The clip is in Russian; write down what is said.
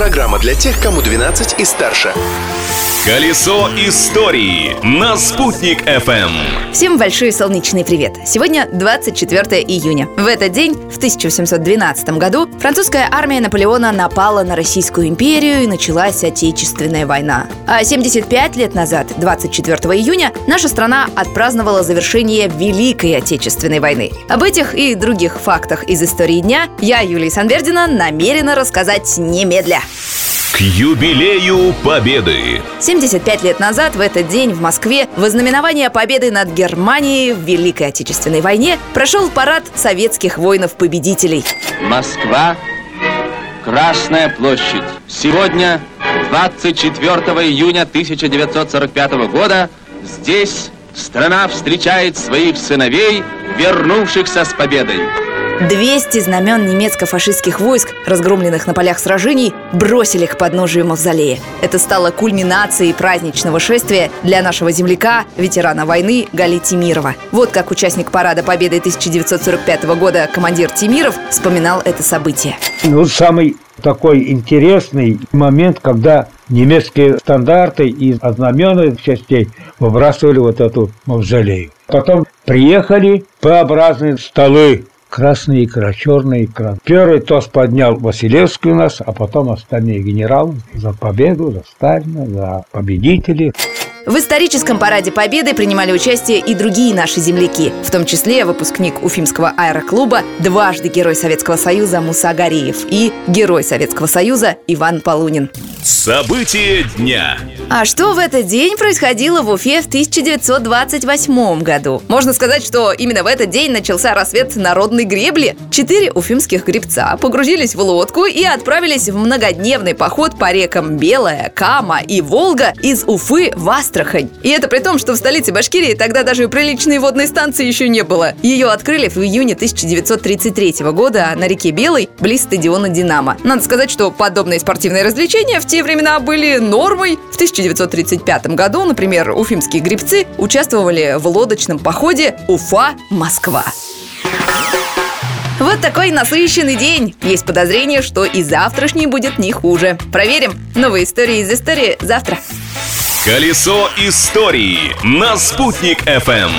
Программа для тех, кому 12 и старше. Колесо истории на «Спутник FM. Всем большой солнечный привет! Сегодня 24 июня. В этот день, в 1712 году, французская армия Наполеона напала на Российскую империю и началась Отечественная война. А 75 лет назад, 24 июня, наша страна отпраздновала завершение Великой Отечественной войны. Об этих и других фактах из истории дня я, Юлия Санвердина, намерена рассказать немедля. К юбилею Победы 75 лет назад в этот день в Москве в ознаменование победы над Германией в Великой Отечественной войне прошел парад советских воинов-победителей. Москва, Красная площадь. Сегодня, 24 июня 1945 года, здесь страна встречает своих сыновей, вернувшихся с победой. 200 знамен немецко-фашистских войск, разгромленных на полях сражений, бросили к подножию мавзолея. Это стало кульминацией праздничного шествия для нашего земляка, ветерана войны Гали Тимирова. Вот как участник парада Победы 1945 года командир Тимиров вспоминал это событие. Ну, самый такой интересный момент, когда немецкие стандарты из знаменных частей выбрасывали вот эту мавзолею. Потом приехали П-образные столы красная икра, черная икра. Первый тост поднял Василевский у нас, а потом остальные генералы за победу, за Сталина, за победителей. В историческом параде Победы принимали участие и другие наши земляки, в том числе выпускник Уфимского аэроклуба, дважды Герой Советского Союза Муса Гариев и Герой Советского Союза Иван Полунин. События дня А что в этот день происходило в Уфе в 1928 году? Можно сказать, что именно в этот день начался рассвет народной гребли. Четыре уфимских гребца погрузились в лодку и отправились в многодневный поход по рекам Белая, Кама и Волга из Уфы в Астрахань. И это при том, что в столице Башкирии тогда даже приличной водной станции еще не было. Ее открыли в июне 1933 года на реке Белой, близ стадиона «Динамо». Надо сказать, что подобные спортивные развлечения в те времена были нормой. В 1935 году, например, уфимские гребцы участвовали в лодочном походе Уфа-Москва. Вот такой насыщенный день. Есть подозрение, что и завтрашний будет не хуже. Проверим. Новые истории из истории завтра. Колесо истории на «Спутник FM.